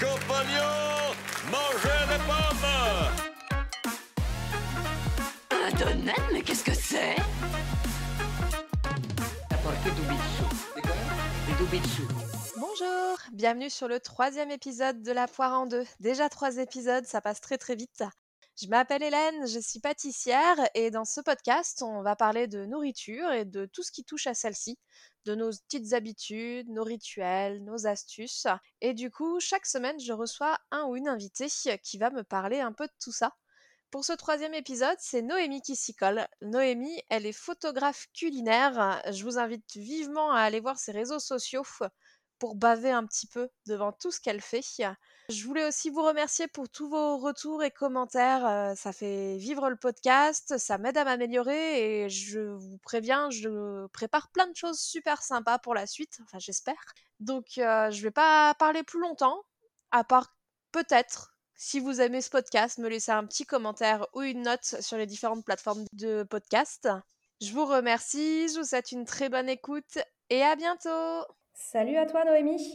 Compagnons, mangez des pommes Un donut Mais qu'est-ce que c'est? Bonjour, bienvenue sur le troisième épisode de La Poire en deux. Déjà trois épisodes, ça passe très très vite. Je m'appelle Hélène, je suis pâtissière et dans ce podcast, on va parler de nourriture et de tout ce qui touche à celle-ci, de nos petites habitudes, nos rituels, nos astuces. Et du coup, chaque semaine, je reçois un ou une invitée qui va me parler un peu de tout ça. Pour ce troisième épisode, c'est Noémie qui s'y colle. Noémie, elle est photographe culinaire. Je vous invite vivement à aller voir ses réseaux sociaux pour baver un petit peu devant tout ce qu'elle fait. Je voulais aussi vous remercier pour tous vos retours et commentaires. euh, Ça fait vivre le podcast, ça m'aide à m'améliorer et je vous préviens, je prépare plein de choses super sympas pour la suite. Enfin, j'espère. Donc, euh, je vais pas parler plus longtemps, à part peut-être. Si vous aimez ce podcast, me laisser un petit commentaire ou une note sur les différentes plateformes de podcast. Je vous remercie, je vous souhaite une très bonne écoute et à bientôt Salut à toi Noémie.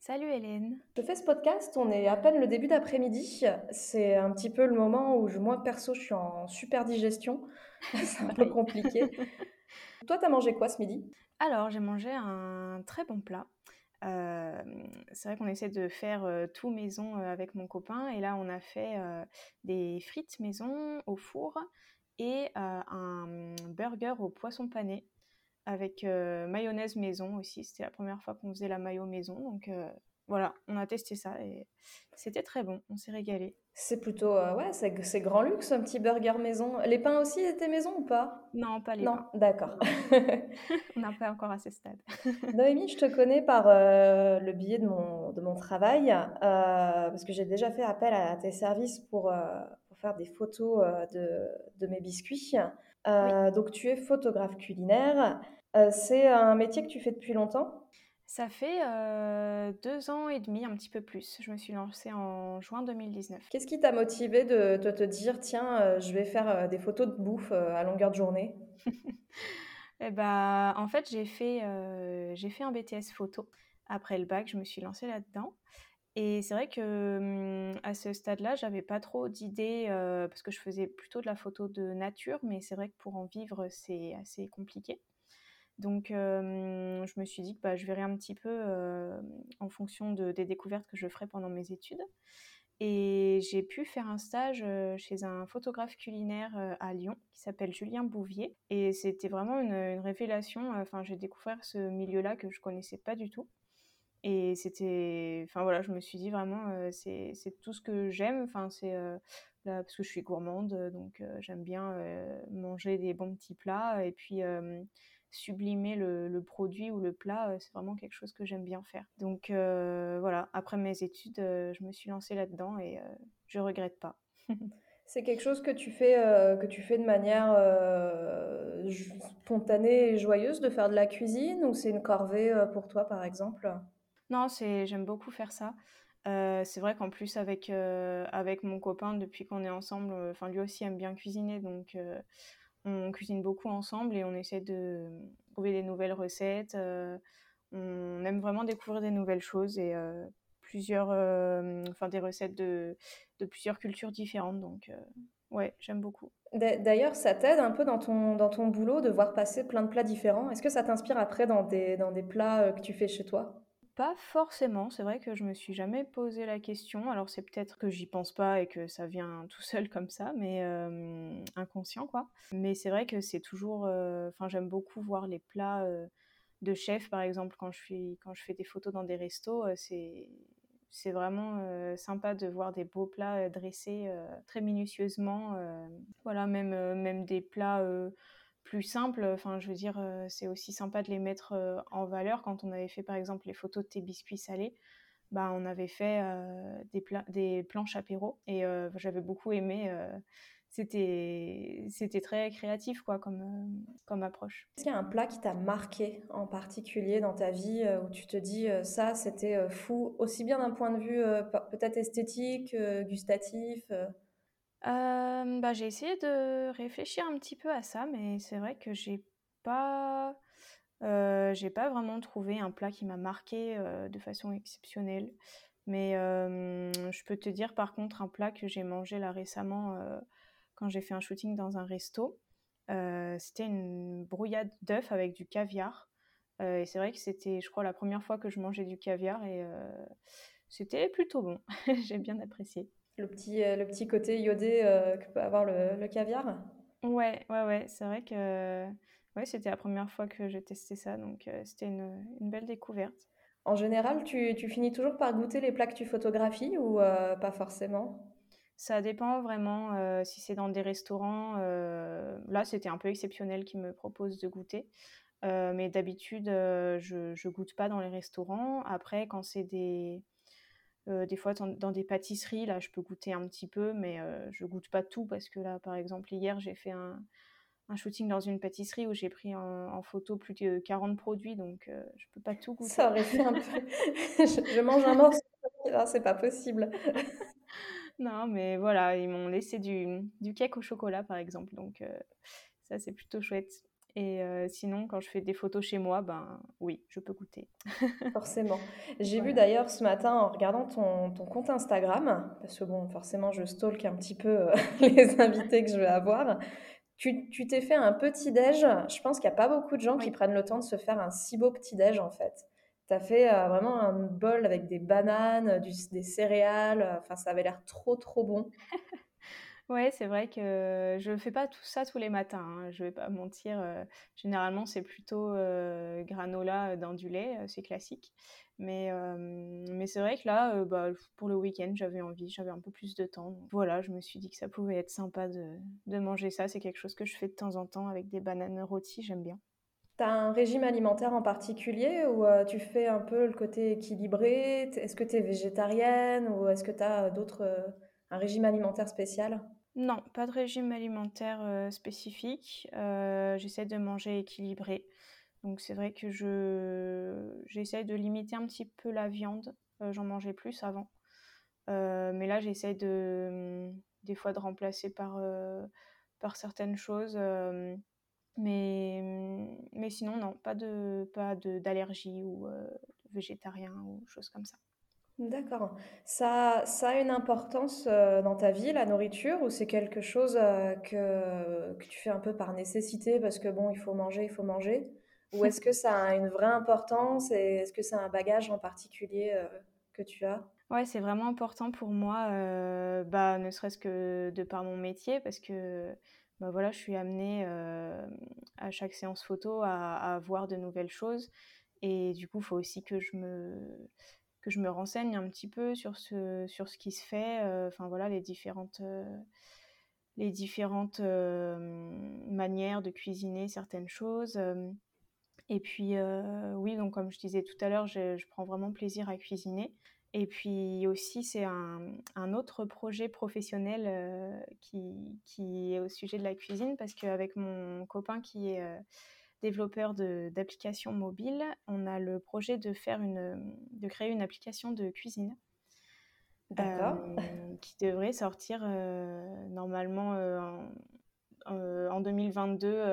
Salut Hélène. Je fais ce podcast, on est à peine le début d'après-midi. C'est un petit peu le moment où je- moi perso je suis en super digestion. C'est un peu compliqué. Toi t'as mangé quoi ce midi? Alors, j'ai mangé un très bon plat. Euh, c'est vrai qu'on essaie de faire euh, tout maison euh, avec mon copain et là on a fait des frites maison au four et un burger au poisson pané avec euh, mayonnaise maison aussi. C'était la première fois qu'on faisait la mayo maison donc euh, voilà, on a testé ça et c'était très bon, on s'est régalé. C'est plutôt euh, ouais, c'est grand luxe un petit burger maison. Les pains aussi étaient maison ou pas? Non, pas les Non, pains. d'accord. on n'a pas encore à ce stade. Noémie, je te connais par le biais de mon, de mon travail, parce que j'ai déjà fait appel à tes services pour, pour faire des photos de, de mes biscuits. Euh, Donc tu es photographe culinaire. Euh, c'est un métier que tu fais depuis longtemps? Ça fait euh, deux ans et demi, un petit peu plus. Je me suis lancée en juin 2019. Qu'est-ce qui t'a motivé de, de te dire, tiens, je vais faire des photos de bouffe à longueur de journée? Eh ben, en fait, j'ai fait, j'ai fait un BTS photo. Après le bac, je me suis lancée là-dedans. Et c'est vrai que hum, à ce stade-là, j'avais pas trop d'idées parce que je faisais plutôt de la photo de nature, mais c'est vrai que pour en vivre, c'est assez compliqué. Donc, je me suis dit que bah, je verrais un petit peu en fonction de- des découvertes que je ferais pendant mes études. Et j'ai pu faire un stage chez un photographe culinaire à Lyon qui s'appelle Julien Bouvier. Et c'était vraiment une, une révélation. Enfin, j'ai découvert ce milieu-là que je connaissais pas du tout. Et c'était, enfin voilà, je me suis dit vraiment, c'est tout ce que j'aime. Enfin, c'est parce que je suis gourmande, donc j'aime bien manger des bons petits plats et puis sublimer le, produit ou le plat. c'est vraiment quelque chose que j'aime bien faire. Donc voilà, après mes études, je me suis lancée là-dedans et je regrette pas. C'est quelque chose que tu fais, que tu fais de manière spontanée et joyeuse de faire de la cuisine ou c'est une corvée pour toi par exemple? Non, c'est, j'aime beaucoup faire ça. Euh, c'est vrai qu'en plus avec, euh, avec mon copain, depuis qu'on est ensemble, euh, enfin lui aussi aime bien cuisiner, donc on cuisine beaucoup ensemble et on essaie de trouver des nouvelles recettes. on aime vraiment découvrir des nouvelles choses et plusieurs, enfin des recettes de, de plusieurs cultures différentes. Donc ouais, j'aime beaucoup. D'a- D'ailleurs, ça t'aide un peu dans ton, dans ton boulot de voir passer plein de plats différents? Est-ce que ça t'inspire après dans des, dans des plats que tu fais chez toi? Pas forcément, c'est vrai que je me suis jamais posé la question. Alors c'est peut-être que j'y pense pas et que ça vient tout seul comme ça, mais inconscient quoi. Mais c'est vrai que c'est toujours, enfin j'aime beaucoup voir les plats de chef par exemple quand je suis, quand je fais des photos dans des restos, c'est c'est vraiment sympa de voir des beaux plats dressés très minutieusement. voilà, même même des plats plus simples. Enfin, je veux dire, euh, c'est aussi sympa de les mettre euh, en valeur. Quand on avait fait, par exemple, les photos de tes biscuits salés, bah, on avait fait euh, des, pla- des planches apéro et j'avais beaucoup aimé. c'était, c'était très créatif, quoi, comme, comme approche. Est-ce qu'il y a un plat qui t'a marqué en particulier dans ta vie où tu te dis ça, c'était fou, aussi bien d'un point de vue pe- peut-être esthétique, gustatif euh, bah, j'ai essayé de réfléchir un petit peu à ça, mais c'est vrai que j'ai pas, euh, pas vraiment trouvé un plat qui m'a marqué euh, de façon exceptionnelle. Mais je peux te dire par contre un plat que j'ai mangé là récemment quand j'ai fait un shooting dans un resto. c'était une brouillade d'œufs avec du caviar. et c'est vrai que c'était, je crois, la première fois que je mangeais du caviar et c'était plutôt bon. j'ai bien apprécié. Le petit, le petit côté iodé que peut avoir le, le caviar Ouais, ouais, ouais. C'est vrai que ouais, c'était la première fois que j'ai testé ça, donc c'était une, une, belle découverte. En général, tu, tu, finis toujours par goûter les plats que tu photographies ou pas forcément? Ça dépend vraiment si c'est dans des restaurants. là, c'était un peu exceptionnel qu'ils me proposent de goûter. mais d'habitude, je ne goûte pas dans les restaurants. Après, quand c'est des, des fois dans, des pâtisseries, là, je peux goûter un petit peu, mais je goûte pas tout parce que là, par exemple, hier, j'ai fait un, un, shooting dans une pâtisserie où j'ai pris en, photo plus de 40 produits, donc je peux pas tout goûter. Ça aurait fait un peu. je, mange un morceau, c'est pas possible. non, mais voilà, ils m'ont laissé du, du, cake au chocolat, par exemple, donc ça, c'est plutôt chouette. Et sinon, quand je fais des photos chez moi, ben oui, je peux goûter. forcément. J'ai vu d'ailleurs ce matin en regardant ton, ton, compte Instagram, parce que bon, forcément, je stalk un petit peu les invités que je vais avoir. Tu t'es fait un petit déj. Je pense qu'il n'y a pas beaucoup de gens qui prennent le temps de se faire un si beau petit déj en fait. Tu as fait vraiment un bol avec des bananes, des céréales. Enfin, ça avait l'air trop trop bon. Ouais, c'est vrai que je fais pas tout ça tous les matins, hein, je vais pas mentir. généralement, c'est plutôt granola dans du lait, c'est classique. Mais, mais c'est vrai que là, bah, pour le week-end, j'avais envie, j'avais un peu plus de temps. Voilà, je me suis dit que ça pouvait être sympa de, manger ça. C'est quelque chose que je fais de temps en temps avec des bananes rôties, j'aime bien. Tu as un régime alimentaire en particulier ou tu fais un peu le côté équilibré? Est-ce que tu es végétarienne ou est-ce que tu as d'autres, un régime alimentaire spécial? Non, pas de régime alimentaire spécifique. j'essaie de manger équilibré. Donc c'est vrai que je j'essaie de limiter un petit peu la viande. J'en mangeais plus avant. mais là, j'essaie de des fois de remplacer par, certaines choses. mais, sinon, non, pas de pas d'allergie ou végétarien ou choses comme ça. D'accord. Ça, ça a une importance euh, dans ta vie, la nourriture, ou c'est quelque chose euh, que, que tu fais un peu par nécessité parce que bon, il faut manger, il faut manger? Ou est-ce que ça a une vraie importance et est-ce que c'est un bagage en particulier euh, que tu as? Ouais, c'est vraiment important pour moi, bah, ne serait-ce que de par mon métier, parce que bah, voilà, je suis amenée à chaque séance photo à, à voir de nouvelles choses. Et du coup, il faut aussi que je me, que je me renseigne un petit peu sur ce, sur ce qui se fait, euh, enfin voilà, les différentes, euh, les différentes euh, manières de cuisiner certaines choses. Et puis, oui, donc comme je disais tout à l'heure, je, je, prends vraiment plaisir à cuisiner. Et puis aussi, c'est un, un, autre projet professionnel qui, qui, est au sujet de la cuisine, parce qu'avec mon copain qui est développeur d'applications mobiles, on a le projet de, faire une, de créer une application de cuisine. Euh, qui devrait sortir euh, normalement euh, en, 2022,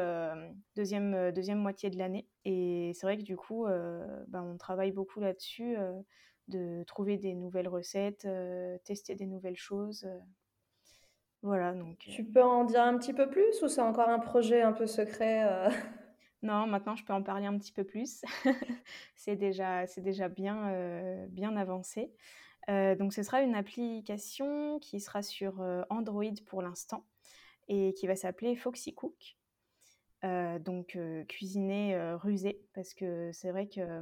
deuxième, deuxième moitié de l'année. Et c'est vrai que du coup, bah, on travaille beaucoup là-dessus, de trouver des nouvelles recettes, tester des nouvelles choses. voilà, donc. Tu peux en dire un petit peu plus ou c'est encore un projet un peu secret non, maintenant je peux en parler un petit peu plus. c'est déjà, bien, euh, avancé. Euh, donc ce sera une application qui sera sur euh, Android pour l'instant et qui va s'appeler Foxy Cook. donc cuisiner rusé parce que c'est vrai que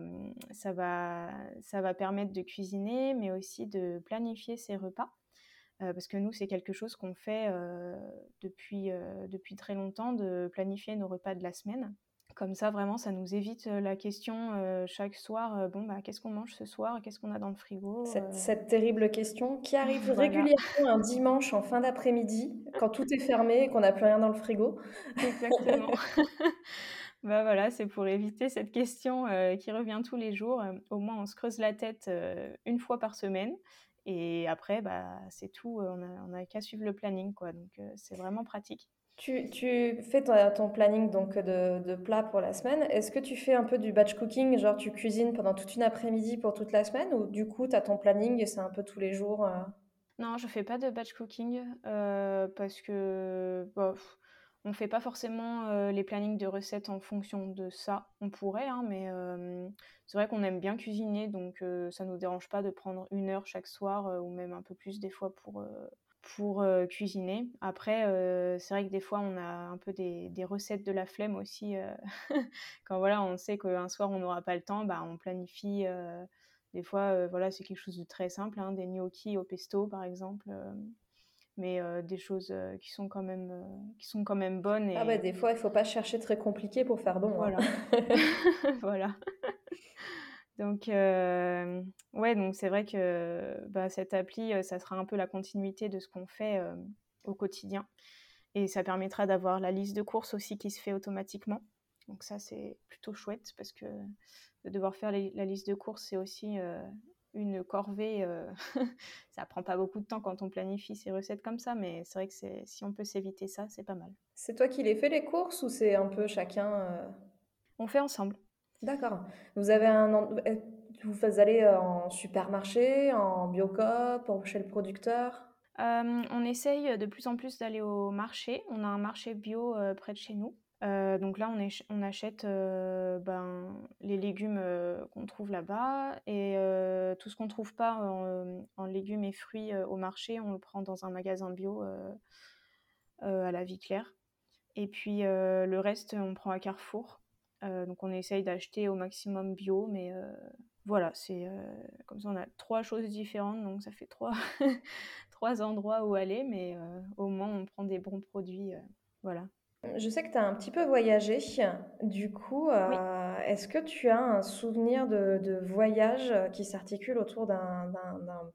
ça, va, ça va permettre de cuisiner mais aussi de planifier ses repas. parce que nous, c'est quelque chose qu'on fait depuis très longtemps, de planifier nos repas de la semaine. Comme ça, vraiment, ça nous évite la question chaque soir, bon, bah, qu'est-ce qu'on mange ce soir? Qu'est-ce qu'on a dans le frigo? Cette, terrible question qui arrive régulièrement un dimanche en fin d'après-midi, quand tout est fermé et qu'on n'a plus rien dans le frigo. Exactement. bah voilà, c'est pour éviter cette question qui revient tous les jours. au moins, on se creuse la tête une fois par semaine. Et après, bah, c'est tout. On n'a a, qu'à suivre le planning, quoi. Donc, c'est vraiment pratique. Tu, tu fais ton, planning donc de, de plats pour la semaine. Est-ce que tu fais un peu du batch cooking, genre tu cuisines pendant toute une après-midi pour toute la semaine, ou du coup tu as ton planning et c'est un peu tous les jours euh? Non, je fais pas de batch cooking euh, parce que bah, pff, on fait pas forcément euh, les plannings de recettes en fonction de ça. On pourrait, hein, mais c'est vrai qu'on aime bien cuisiner, donc ça nous dérange pas de prendre une heure chaque soir ou même un peu plus des fois pour, pour euh, cuisiner. Après, euh, c'est vrai que des fois on a un peu des, des recettes de la flemme aussi. euh, quand voilà, on sait qu'un soir on n'aura pas le temps, bah, on planifie. des fois, voilà, c'est quelque chose de très simple, hein, des gnocchis au pesto par exemple. mais des choses qui sont quand même qui sont quand même bonnes Ah bah des fois il faut pas chercher très compliqué pour faire bon. hein. voilà voilà donc euh, ouais donc c'est vrai que bah, cette appli euh, ça sera un peu la continuité de ce qu'on fait euh, au quotidien. Et ça permettra d'avoir la liste de courses aussi qui se fait automatiquement. Donc ça c'est plutôt chouette parce que de devoir faire les- la liste de courses c'est aussi euh, une corvée ça prend pas beaucoup de temps quand on planifie ses recettes comme ça mais c'est vrai que si on peut s'éviter ça c'est pas mal. C'est toi qui les fais les courses ou c'est un peu chacun on fait ensemble D'accord. Vous avez un en- euh, vous allez euh, en supermarché, en biocoop, chez le producteur? Euh, on essaye de plus en plus d'aller au marché. On a un marché bio près de chez nous. Donc là, on, achète ben, les légumes qu'on trouve là-bas et tout ce qu'on trouve pas en, légumes et fruits au marché, on le prend dans un magasin bio à la vie claire. Et puis le reste, on prend à Carrefour. Euh, donc on essaye d'acheter au maximum bio, mais euh, voilà, c'est euh, comme ça on a trois choses différentes, donc ça fait trois, trois endroits où aller, mais au moins on prend des bons produits. voilà. Je sais que tu as un petit peu voyagé. Du coup, Oui. euh, est-ce que tu as un souvenir de, de voyage qui s'articule autour d'un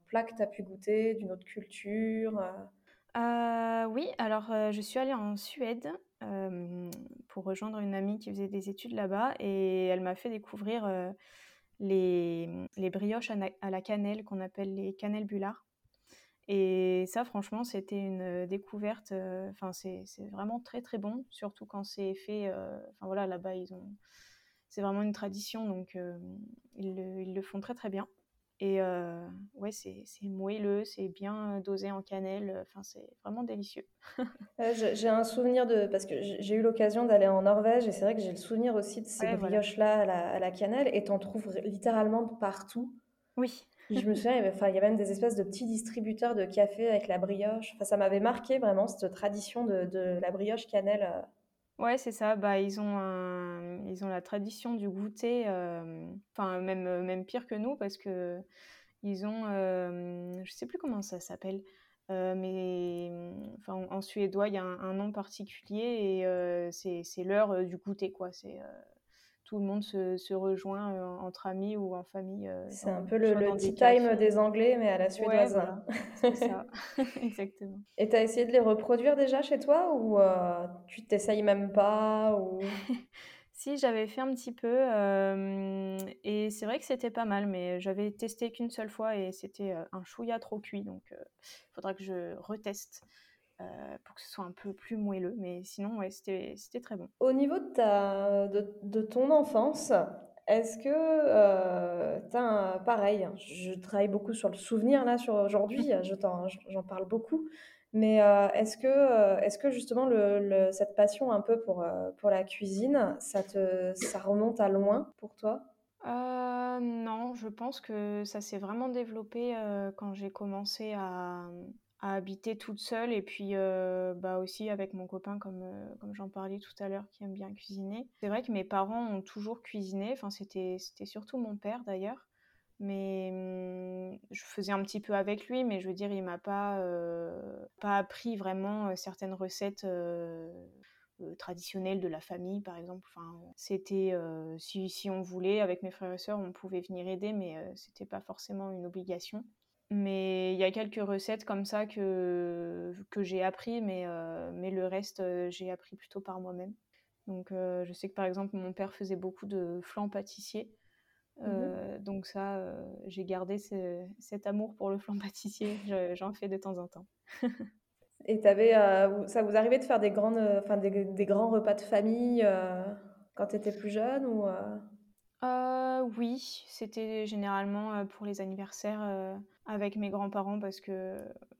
plat que tu as pu goûter, d'une autre culture? Euh oui, alors euh, je suis allée en Suède euh, pour rejoindre une amie qui faisait des études là-bas et elle m'a fait découvrir les, brioches à, la cannelle qu'on appelle les cannelbulars. Et ça, franchement, c'était une découverte. Enfin, c'est vraiment très très bon, surtout quand c'est fait. Enfin voilà, là-bas, ils ont. C'est vraiment une tradition, donc ils le font très très bien. Et euh, ouais, c'est c'est moelleux, c'est bien dosé en cannelle. Enfin, c'est vraiment délicieux. Euh, J'ai un souvenir de... Parce que j'ai eu l'occasion d'aller en Norvège et c'est vrai que j'ai le souvenir aussi de ces Ouais, voilà. brioches-là à la, à la cannelle et t'en trouves littéralement partout. Oui, je me souviens, il y avait, il y avait même des espèces de petits distributeurs de café avec la brioche. Enfin, ça m'avait marqué vraiment cette tradition de, de la brioche cannelle. Euh. ouais, c'est ça. Bah, ils ont ils ont la tradition du goûter. euh, Enfin, même même pire que nous parce que ils ont, euh, je sais plus comment ça s'appelle, euh, mais en, suédois il y a un, nom particulier et euh, c'est l'heure euh, du goûter quoi. C'est euh, tout le monde se, se rejoint euh, entre amis ou en famille. euh, C'est un peu le, le tea time des Anglais, mais à la Ouais, suédoise. voilà, c'est ça, exactement. Et t'as essayé de les reproduire déjà chez toi ou euh, tu t'essayes même pas ou... Si, j'avais fait un petit peu, et c'est vrai que c'était pas mal, mais j'avais testé qu'une seule fois et c'était un chouïa trop cuit, donc il faudra que je reteste euh, pour que ce soit un peu plus moelleux, mais sinon, ouais, c'était très bon. Au niveau de ta, de, de ton enfance, est-ce que euh, t'as un- pareil, je travaille beaucoup sur le souvenir là sur aujourd'hui, je j'en parle beaucoup, mais euh, est-ce que, euh, est-ce que justement le, le- cette passion un peu pour, pour la cuisine, ça te, ça remonte à loin pour toi? Euh, non, je pense que ça s'est vraiment développé euh, quand j'ai commencé à, à habiter toute seule et puis euh, bah aussi avec mon copain comme, euh, comme j'en parlais tout à l'heure qui aime bien cuisiner. C'est vrai que mes parents ont toujours cuisiné, enfin c'était c'était surtout mon père d'ailleurs, mais hum, je faisais un petit peu avec lui, mais je veux dire il m'a pas euh, pas appris vraiment certaines recettes. traditionnelles de la famille, par exemple. Enfin, c'était si, si on voulait, avec mes frères et sœurs, on pouvait venir aider, mais euh, c'était pas forcément une obligation. Mais il y a quelques recettes comme ça que, que j'ai appris, mais, euh, mais le reste, euh, j'ai appris plutôt par moi-même. Donc, euh, je sais que par exemple, mon père faisait beaucoup de flan pâtissier. Euh, donc ça, j'ai gardé ce- cet amour pour le flan pâtissier. Je- J'en fais de temps en temps. Et t'avais, ça vous arrivait de faire des, grandes, enfin, des, des grands repas de famille quand tu étais plus jeune ou, oui, c'était généralement euh, pour les anniversaires euh, avec mes grands-parents parce que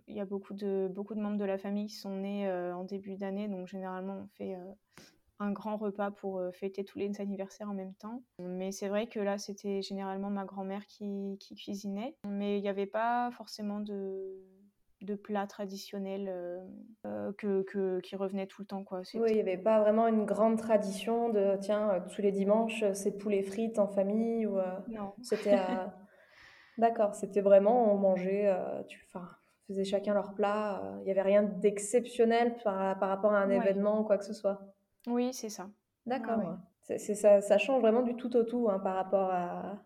il y a beaucoup de, membres de la famille qui sont nés euh, en début d'année, donc généralement on fait un grand repas pour fêter tous les anniversaires en même temps. Mais c'est vrai que là, c'était généralement ma grand-mère qui, qui cuisinait, mais il n'y avait pas forcément de, de plats traditionnels euh, euh, que, que- qui revenaient tout le temps, quoi. Oui, il n'y avait pas vraiment une grande tradition de, tiens, euh, tous les dimanches, c'est poulet frites en famille ou euh, Non. c'était D'accord, c'était vraiment, on mangeait, tu, faisaient chacun leur plat. Il n'y avait rien d'exceptionnel par, par rapport à un Ouais. événement ou quoi que ce soit. Oui, c'est ça. D'accord, ouais. C'est- ça, ça change vraiment du tout au tout hein, par rapport à,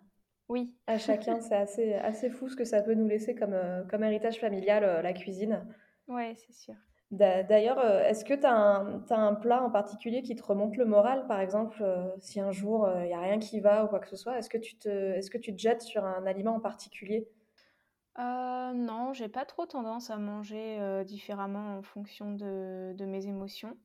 Oui. à chacun. C'est assez, assez fou ce que ça peut nous laisser comme, euh, comme héritage familial, euh, la cuisine. Ouais, c'est sûr. D'a- D'ailleurs, euh, est-ce que tu as un, t'as un plat en particulier qui te remonte le moral, par exemple, si un jour il n'y a rien qui va ou quoi que ce soit, est-ce que tu te, est-ce que tu te jettes sur un aliment en particulier? Euh, non, j'ai pas trop tendance à manger euh, différemment en fonction de, de mes émotions.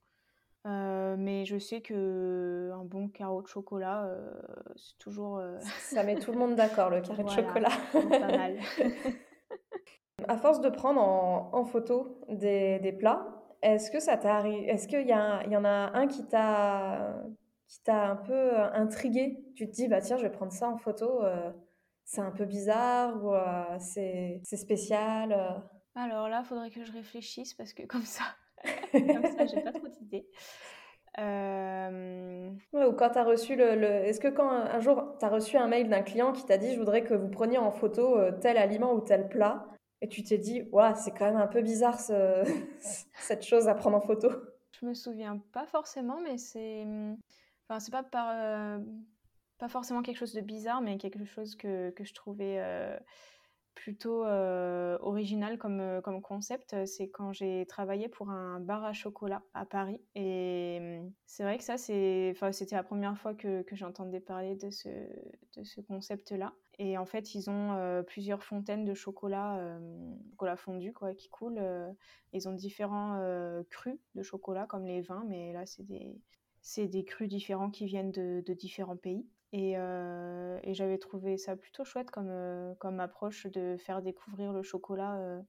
Euh, mais je sais que un bon carreau de chocolat, euh, c'est toujours, euh, Ça met tout le monde d'accord, le carré de chocolat. pas mal. À force de prendre en, en photo des, des plats, est-ce que ça t'arrive, est-ce qu'il y a, il y en a un qui t'a, qui t'a un peu intrigué? Tu te dis, bah tiens, je vais prendre ça en photo, euh, c'est un peu bizarre ou euh, c'est, c'est spécial. euh? Alors là, faudrait que je réfléchisse parce que comme ça, comme ça, j'ai pas trop d'idées. Euh, Ouais, ou quand tu as reçu le, le- Est-ce que quand un, un jour tu as reçu un mail d'un client qui t'a dit je voudrais que vous preniez en photo euh, tel aliment ou tel plat et tu t'es dit ouais, c'est quand même un peu bizarre ce- cette chose à prendre en photo. je me souviens pas forcément, mais c'est, enfin, c'est pas par, euh, pas forcément quelque chose de bizarre, mais quelque chose que, que je trouvais plutôt euh, original comme, euh, comme concept. C'est quand j'ai travaillé pour un bar à chocolat à Paris. Et euh, c'est vrai que ça, c'était la première fois que, que j'entendais parler de ce, de ce concept-là. Et en fait, ils ont euh, plusieurs fontaines de chocolat, euh, chocolat fondu, quoi, qui coulent. euh, ils ont différents euh, crus de chocolat, comme les vins, mais là, c'est des, des crus différents qui viennent de, de différents pays. Et, euh, et j'avais trouvé ça plutôt chouette comme, euh, comme approche de faire découvrir le chocolat. euh,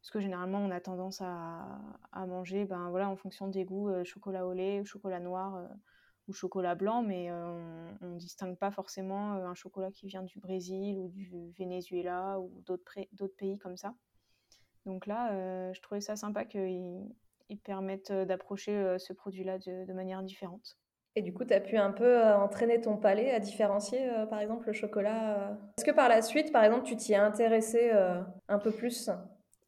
parce que généralement, on a tendance à, à manger ben, voilà, en fonction des goûts, euh, chocolat au lait, chocolat noir ou chocolat blanc, mais on ne distingue pas forcément un chocolat qui vient du Brésil ou du Venezuela ou d'autres pays comme ça. Donc là, je trouvais ça sympa qu'ils ils permettent d'approcher ce produit-là de manière différente. Et du coup, tu as pu un peu euh, entraîner ton palais à différencier, euh, par exemple, le chocolat. euh. Est-ce que par la suite, par exemple, tu t'y es intéressé un peu plus?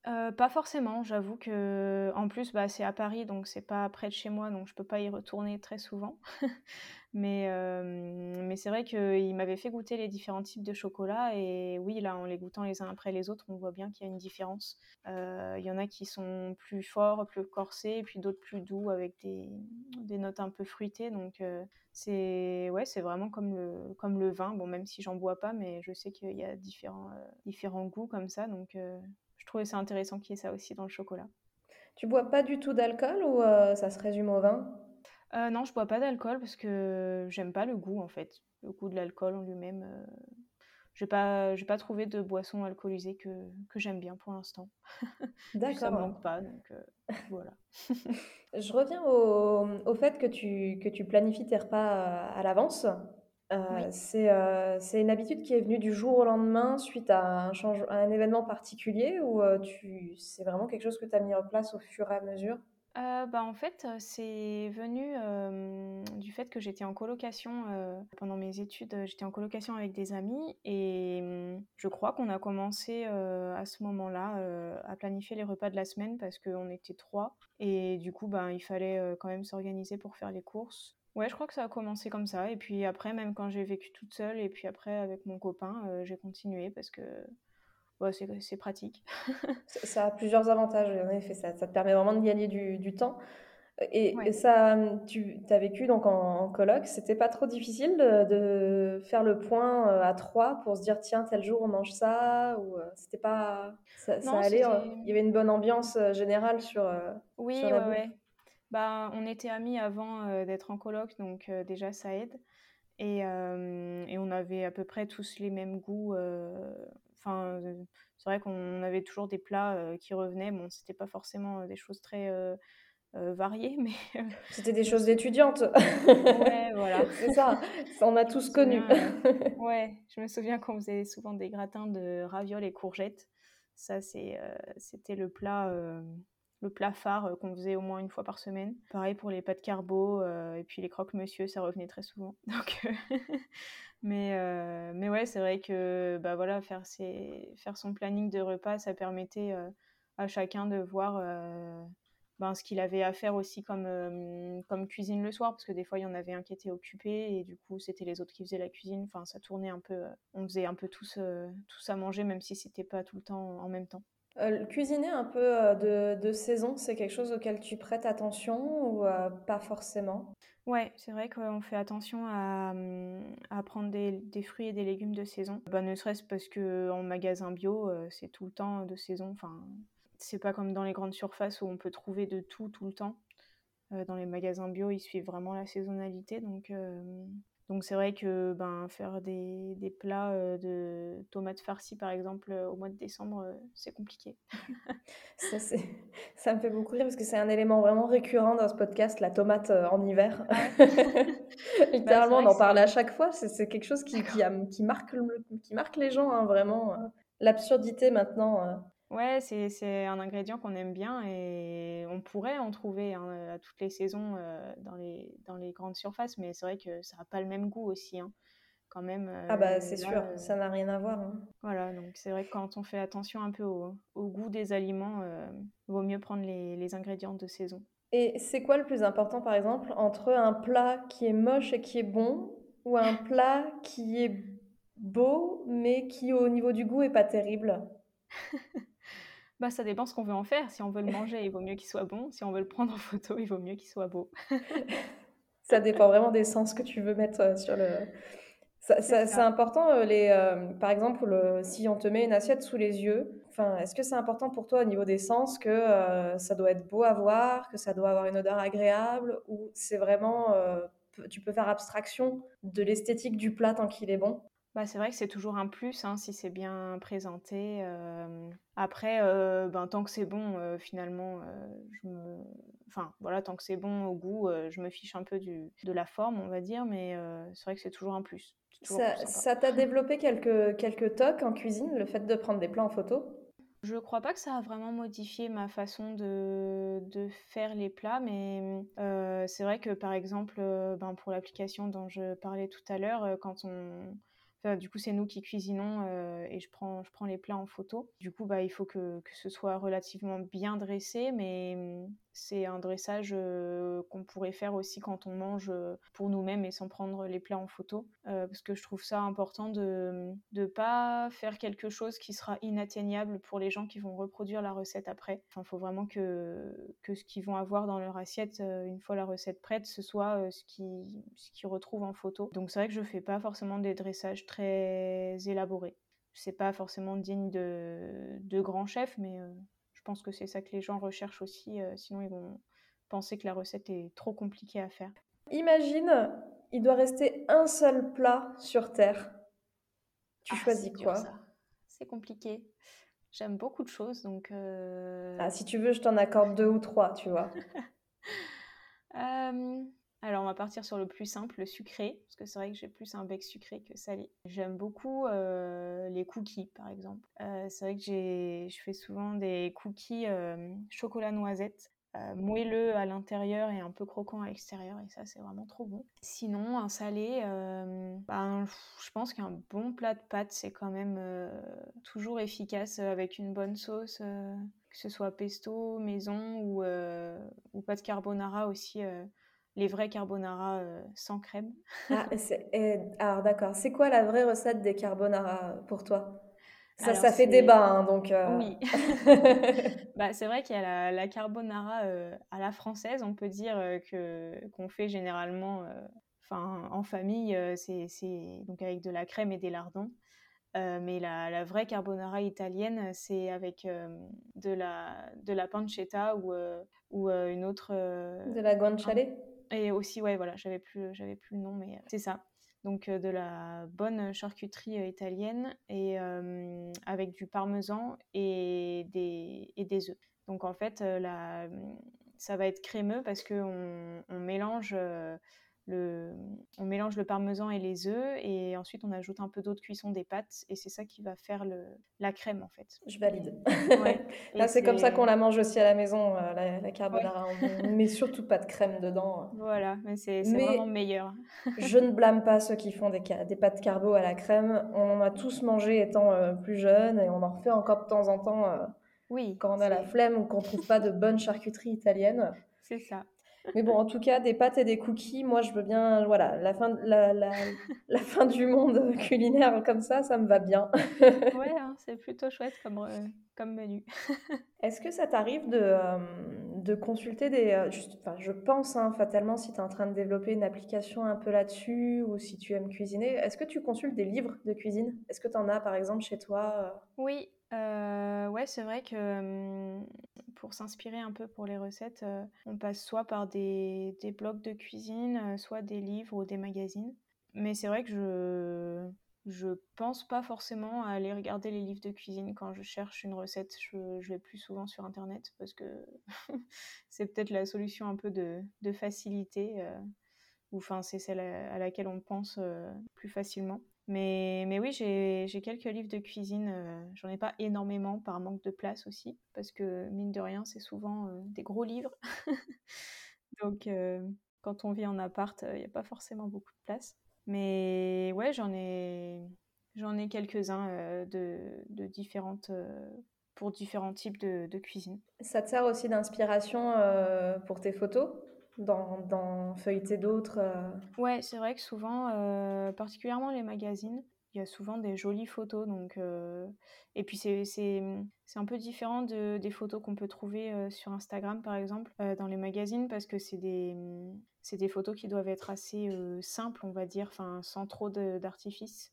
Euh, pas forcément, j'avoue que en plus bah, c'est à Paris donc c'est pas près de chez moi donc je peux pas y retourner très souvent. mais euh, mais c'est vrai qu'il m'avait fait goûter les différents types de chocolat et oui là en les goûtant les uns après les autres on voit bien qu'il y a une différence. Euh, Il y en a qui sont plus forts, plus corsés et puis d'autres plus doux avec des, des notes un peu fruitées donc c'est ouais c'est vraiment comme le comme le vin bon même si j'en bois pas mais je sais qu'il y a différents différents goûts comme ça donc je trouvais ça intéressant qu'il y ait ça aussi dans le chocolat. Tu bois pas du tout d'alcool ou euh, ça se résume au vin? Euh, non, je bois pas d'alcool parce que j'aime pas le goût en fait. Le goût de l'alcool en lui-même. Euh, j'ai pas, j'ai pas trouvé de boisson alcoolisée que, que j'aime bien pour l'instant. Puis ça me D'accord. manque pas, donc euh, voilà. Je reviens au, au fait que tu, que tu planifies tes repas à l'avance. Euh, Oui. c'est euh, c'est une habitude qui est venue du jour au lendemain suite à un, change- à un événement particulier ou euh, tu, c'est vraiment quelque chose que tu as mis en place au fur et à mesure? Bah, en fait, c'est venu du fait que j'étais en colocation pendant mes études. J'étais en colocation avec des amis et hum, je crois qu'on a commencé à ce moment-là à planifier les repas de la semaine parce qu'on était trois et du coup, ben, il fallait quand même s'organiser pour faire les courses. Ouais, je crois que ça a commencé comme ça. Et puis après, même quand j'ai vécu toute seule et puis après avec mon copain, euh, j'ai continué parce que c'est pratique. Ça ça a plusieurs avantages, en effet, ça, ça te permet vraiment de gagner du, du temps. Et, Ouais. et ça, tu as vécu donc en, en coloc, c'était pas trop difficile de, de faire le point euh, à trois pour se dire tiens tel jour on mange ça ou euh, c'était pas ça, allait, il y avait une bonne ambiance générale sur Oui, sur la ouais, bouffe. ouais. Bah, on était amis avant euh, d'être en coloc, donc euh, déjà ça aide. Et, euh, et on avait à peu près tous les mêmes goûts. Enfin, c'est vrai qu'on avait toujours des plats qui revenaient. Bon, c'était pas forcément des choses très variées, mais C'était des choses d'étudiantes. Ouais, voilà. C'est ça, ça, on a tous connu. souviens, ouais, je me souviens qu'on faisait souvent des gratins de ravioles et courgettes. Ça, c'est, c'était le plat, le plat phare euh, qu'on faisait au moins une fois par semaine. Pareil pour les pâtes carbo euh, et puis les croque-monsieur, ça revenait très souvent. Donc, euh, mais, euh, mais ouais, c'est vrai que bah voilà, faire, ses, faire son planning de repas, ça permettait à chacun de voir ben, ce qu'il avait à faire aussi comme, comme cuisine le soir, parce que des fois, il y en avait un qui était occupé, et du coup, c'était les autres qui faisaient la cuisine. Enfin, ça tournait un peu, on faisait un peu tous, tous à manger, même si c'était pas tout le temps en même temps. Euh, cuisiner un peu euh, de, de saison, c'est quelque chose auquel tu prêtes attention ou euh, pas forcément? Ouais, c'est vrai qu'on fait attention à, à prendre des, des fruits et des légumes de saison. Bah, ne serait-ce parce que en magasin bio, c'est tout le temps de saison. Enfin, c'est pas comme dans les grandes surfaces où on peut trouver de tout tout le temps. Dans les magasins bio, ils suivent vraiment la saisonnalité. Donc, donc c'est vrai que ben, faire des, des plats euh, de tomates farcies, par exemple, euh, au mois de décembre, euh, c'est compliqué. Ça, c'est... ça me fait beaucoup rire parce que c'est un élément vraiment récurrent dans ce podcast, la tomate en hiver. Ah Bah, Littéralement, on en parle à chaque fois. C'est, c'est quelque chose qui, qui, a- qui marque, qui marque les gens, hein, vraiment. L'absurdité maintenant. Euh. Ouais, c'est, un ingrédient qu'on aime bien et on pourrait en trouver hein, à toutes les saisons euh, dans les, dans les grandes surfaces, mais c'est vrai que ça n'a pas le même goût aussi, hein, quand même. Ah bah euh, c'est sûr, euh, ça n'a rien à voir. hein. voilà, donc c'est vrai que quand on fait attention un peu au, au goût des aliments, euh, vaut mieux prendre les, les ingrédients de saison. Et c'est quoi le plus important, par exemple, entre un plat qui est moche et qui est bon ou un plat qui est beau mais qui, au niveau du goût, est pas terrible? Bah, ça dépend ce qu'on veut en faire. Si on veut le manger, il vaut mieux qu'il soit bon. Si on veut le prendre en photo, il vaut mieux qu'il soit beau. Ça dépend vraiment des sens que tu veux mettre euh, sur le... Ça- C'est important, euh, les, euh, par exemple, le- si on te met une assiette sous les yeux, est-ce que c'est important pour toi au niveau des sens que euh, ça doit être beau à voir, que ça doit avoir une odeur agréable, ou c'est vraiment, euh, tu peux faire abstraction de l'esthétique du plat tant qu'il est bon? Bah, c'est vrai que c'est toujours un plus hein, si c'est bien présenté. euh. Après, euh, ben, tant que c'est bon, euh, finalement, je me... enfin, voilà, tant que c'est bon au goût, je me fiche un peu du... de la forme, on va dire, mais c'est vrai que c'est toujours un plus. Toujours Ça, t'a développé quelques, quelques tocs en cuisine, le fait de prendre des plats en photo? Je crois pas que ça a vraiment modifié ma façon de, de faire les plats, mais c'est vrai que par exemple, ben, pour l'application dont je parlais tout à l'heure, quand on... du coup, c'est nous qui cuisinons euh, et je prends, les plats en photo. Du coup, bah, il faut que, que ce soit relativement bien dressé, mais hum, c'est un dressage euh, qu'on pourrait faire aussi quand on mange euh, pour nous-mêmes et sans prendre les plats en photo. Euh, parce que je trouve ça important de ne pas faire quelque chose qui sera inatteignable pour les gens qui vont reproduire la recette après. Il faut vraiment que, que ce qu'ils vont avoir dans leur assiette, une fois la recette prête, ce soit ce qu'ils ce qu'ils retrouvent en photo. Donc c'est vrai que je fais pas forcément des dressages très élaborés. C'est pas forcément digne de, de grands chefs, mais pense que c'est ça que les gens recherchent aussi, euh, sinon ils vont penser que la recette est trop compliquée à faire. Imagine, il doit rester un seul plat sur Terre. Tu Ah, choisis quoi? C'est compliqué. J'aime beaucoup de choses, donc... euh, Ah, si tu veux, je t'en accorde deux ou trois, tu vois. euh, alors, on va partir sur le plus simple, le sucré, parce que c'est vrai que j'ai plus un bec sucré que salé. J'aime beaucoup euh, les cookies, par exemple. Euh, c'est vrai que je fais souvent des cookies euh, chocolat noisette, moelleux à l'intérieur et un peu croquant à l'extérieur, et ça, c'est vraiment trop bon. Sinon, un salé, ben, je pense qu'un bon plat de pâtes, c'est quand même toujours efficace avec une bonne sauce. que ce soit pesto, maison ou, ou pâte carbonara aussi, les vrais carbonara euh, sans crème. Ah, et alors d'accord. C'est quoi la vraie recette des carbonara pour toi? Ça, Alors, ça fait débat, hein, donc. euh, Oui. Bah, c'est vrai qu'il y a la, la carbonara euh, à la française, on peut dire que qu'on fait généralement, enfin en famille, c'est donc avec de la crème et des lardons. Euh, mais la, la vraie carbonara italienne, c'est avec euh, de la de la pancetta ou euh, ou une autre De la guanciale? Et aussi ouais voilà j'avais plus j'avais plus le nom mais euh, c'est ça. Donc euh, de la bonne charcuterie euh, italienne et euh, avec du parmesan et des et des œufs. Donc en fait euh, la, ça va être crémeux parce que on, mélange euh, le on mélange le parmesan et les œufs et ensuite on ajoute un peu d'eau de cuisson des pâtes et c'est ça qui va faire le la crème en fait Je valide. Ouais. Là, c'est comme ça qu'on la mange aussi à la maison, euh, la, la carbonara. Ouais. On ne met surtout pas de crème dedans. voilà mais c'est vraiment meilleur Je ne blâme pas ceux qui font des, pâtes carbo à la crème. On en a tous mangé étant euh, plus jeunes et on en refait encore de temps en temps euh, oui quand on a la flemme ou qu'on trouve pas de bonne charcuterie italienne. c'est ça Mais bon, en tout cas, des pâtes et des cookies, moi, je veux bien. Voilà, la fin, la, la, la fin du monde culinaire comme ça, ça me va bien. Ouais, hein, c'est plutôt chouette comme, euh, comme menu. Est-ce que ça t'arrive de, euh, de consulter des... euh, enfin, je pense, hein, fatalement, si tu es en train de développer une application un peu là-dessus ou si tu aimes cuisiner, est-ce que tu consultes des livres de cuisine? Est-ce que tu en as, par exemple, chez toi? euh? Oui, euh, ouais, c'est vrai que hum, pour s'inspirer un peu pour les recettes, on passe soit par des, des blogs de cuisine, soit des livres ou des magazines. Mais c'est vrai que je je pense pas forcément à aller regarder les livres de cuisine quand je cherche une recette. Je, je vais plus souvent sur Internet parce que c'est peut-être la solution un peu de, de facilité. euh, ou enfin c'est celle à, laquelle on pense euh, plus facilement. Mais, oui, j'ai quelques livres de cuisine. euh, J'en ai pas énormément par manque de place aussi, parce que mine de rien, c'est souvent des gros livres. Donc quand on vit en appart, il n'y a pas forcément beaucoup de place. Mais ouais, j'en ai, j'en ai quelques-uns euh, de, de différentes, euh, pour différents types de, de cuisine. Ça te sert aussi d'inspiration euh, pour tes photos, dans, dans feuilleter d'autres. Ouais, c'est vrai que souvent, particulièrement les magazines, il y a souvent des jolies photos. Donc, euh, Et puis c'est, un peu différent de, des photos qu'on peut trouver euh, sur Instagram, par exemple, euh, dans les magazines, parce que c'est des, des photos qui doivent être assez simples, on va dire, enfin, sans trop d'artifice,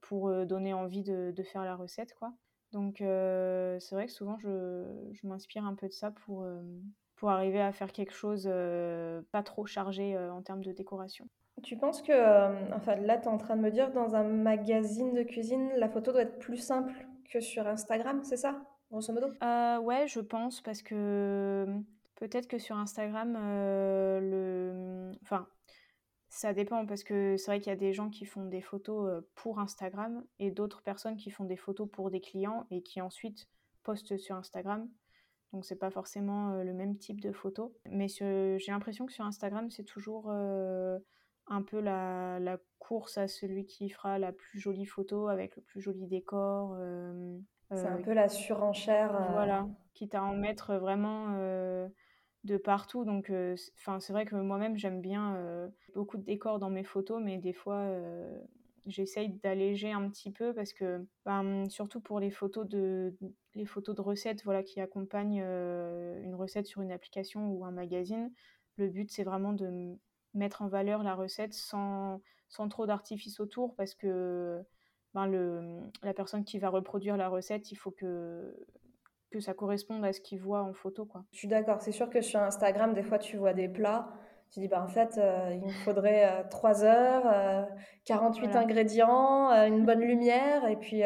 pour donner envie de, de faire la recette, quoi. Donc c'est vrai que souvent, je, je m'inspire un peu de ça pour... pour arriver à faire quelque chose pas trop chargé en termes de décoration. Tu penses que, euh, enfin là, tu es en train de me dire, dans un magazine de cuisine, la photo doit être plus simple que sur Instagram, c'est ça, grosso modo? Euh, ouais, je pense parce que peut-être que sur Instagram, euh, le... enfin, ça dépend parce que c'est vrai qu'il y a des gens qui font des photos pour Instagram et d'autres personnes qui font des photos pour des clients et qui ensuite postent sur Instagram. Donc c'est pas forcément le même type de photo. Mais j'ai l'impression que sur Instagram, c'est toujours un peu la, la course à celui qui fera la plus jolie photo avec le plus joli décor. euh, C'est un euh, peu la surenchère. euh, voilà, quitte à en mettre vraiment de partout. Donc, euh, c'est vrai que moi-même, j'aime bien euh, beaucoup de décors dans mes photos, mais des fois, euh, j'essaye d'alléger un petit peu parce que, ben, surtout pour les photos de, les photos de recettes voilà, qui accompagnent une recette sur une application ou un magazine, le but, c'est vraiment de mettre en valeur la recette sans, sans trop d'artifice autour parce que ben, le, la personne qui va reproduire la recette, il faut que, que ça corresponde à ce qu'il voit en photo, quoi. Je suis d'accord, c'est sûr que sur Instagram, des fois, tu vois des plats, tu dis, bah, en fait, euh, il me faudrait euh, 3 heures, euh, 48 Voilà. ingrédients, euh, une bonne lumière, et puis...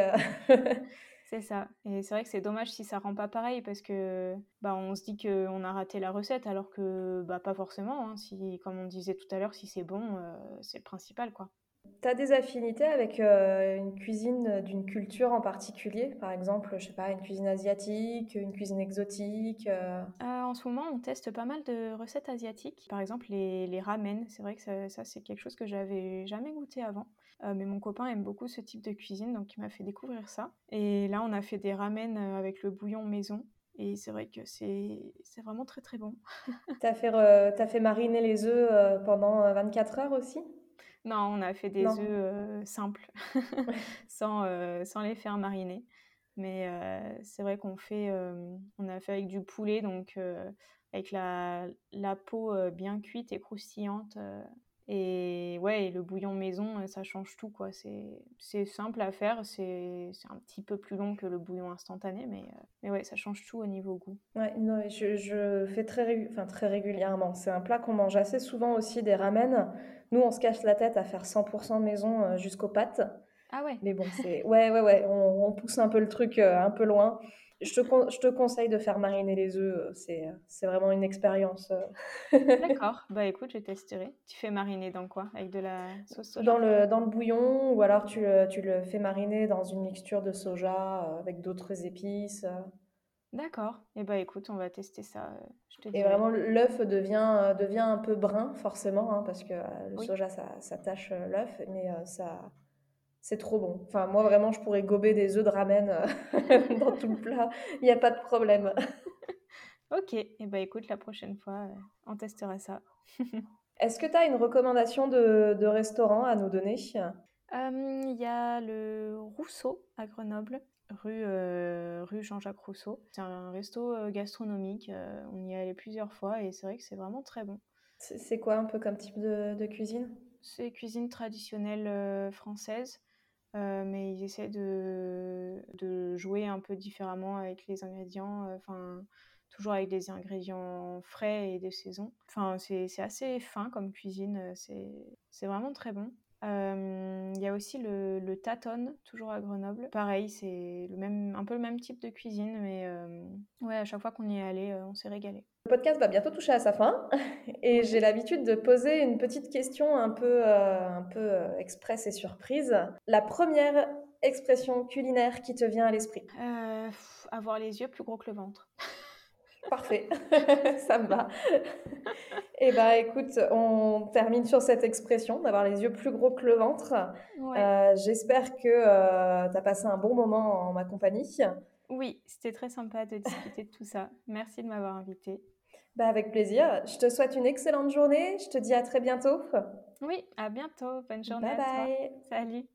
C'est ça. Et c'est vrai que c'est dommage si ça rend pas pareil parce que bah, on se dit qu'on a raté la recette alors que bah, pas forcément. hein. Si, comme on disait tout à l'heure, si c'est bon, euh, c'est le principal, quoi. T'as des affinités avec euh, une cuisine d'une culture en particulier? Par exemple, je sais pas, une cuisine asiatique, une cuisine exotique. euh, Euh, en ce moment, on teste pas mal de recettes asiatiques. Par exemple, les, les ramen. C'est vrai que ça, ça, c'est quelque chose que j'avais jamais goûté avant. Euh, mais mon copain aime beaucoup ce type de cuisine, donc il m'a fait découvrir ça. Et là, on a fait des ramen euh, avec le bouillon maison. Et c'est vrai que c'est vraiment très très bon. T'as fait, re- t'as fait mariner les œufs euh, pendant euh, 24 heures aussi? Non, on a fait des Non. œufs euh, simples, sans, euh, sans les faire mariner. Mais euh, c'est vrai qu'on fait, euh, on a fait avec du poulet, donc euh, avec la, la peau euh, bien cuite et croustillante. Et ouais, et le bouillon maison, euh, ça change tout, quoi. C'est, simple à faire, c'est, un petit peu plus long que le bouillon instantané, mais, euh, mais ouais, ça change tout au niveau goût. Ouais, non, je, je fais très, enfin, très régulièrement. C'est un plat qu'on mange assez souvent aussi, des ramen. Nous, on se cache la tête à faire 100% maison euh, jusqu'aux pâtes. Ah ouais, Mais bon, c'est... Ouais, ouais, ouais, on, on pousse un peu le truc euh, un peu loin. Je te, con- je te conseille de faire mariner les œufs. euh, C'est, c'est vraiment une expérience. euh. d'accord. Bah écoute, je testerai. Tu fais mariner dans quoi? Avec de la sauce soja? Dans le, dans le bouillon, ou alors tu le, tu le fais mariner dans une mixture de soja euh, avec d'autres épices. euh. D'accord. Et bah écoute, on va tester ça. euh, Je te Et vraiment, l'œuf devient, euh, devient un peu brun, forcément, hein, parce que euh, le Oui. soja, ça, ça tache euh, l'œuf, mais euh, ça, c'est trop bon. Enfin, moi, vraiment, je pourrais gober des œufs de ramen euh, dans tout le plat. Il n'y a pas de problème. Ok. Et bah écoute, la prochaine fois, euh, on testera ça. Est-ce que tu as une recommandation de, de restaurant à nous donner? Euh, Il y a le Rousseau à Grenoble, rue, euh, rue Jean-Jacques Rousseau. C'est un resto gastronomique. on y est allé plusieurs fois et c'est vrai que c'est vraiment très bon. C'est quoi un peu comme type de, de cuisine? C'est cuisine traditionnelle française, euh, mais ils essaient de, de jouer un peu différemment avec les ingrédients, euh, enfin, toujours avec des ingrédients frais et de saison. Enfin, c'est assez fin comme cuisine, euh, c'est vraiment très bon. Euh, Il y a aussi le, le Taton, toujours à Grenoble. Pareil, c'est le même, un peu le même type de cuisine, mais euh, ouais, à chaque fois qu'on y est allé, euh, on s'est régalé. Le podcast va bientôt toucher à sa fin et j'ai l'habitude de poser une petite question un peu, un peu express et surprise. La première expression culinaire qui te vient à l'esprit? Euh, avoir les yeux plus gros que le ventre. Parfait, ça me va. Eh ben, écoute, on termine sur cette expression d'avoir les yeux plus gros que le ventre. Ouais. Euh, j'espère que tu as passé un bon moment en ma compagnie. Oui, c'était très sympa de discuter de tout ça. Merci de m'avoir invitée. Bah, avec plaisir. Je te souhaite une excellente journée. Je te dis à très bientôt. Oui, à bientôt. Bonne journée Bye à toi. bye. Salut.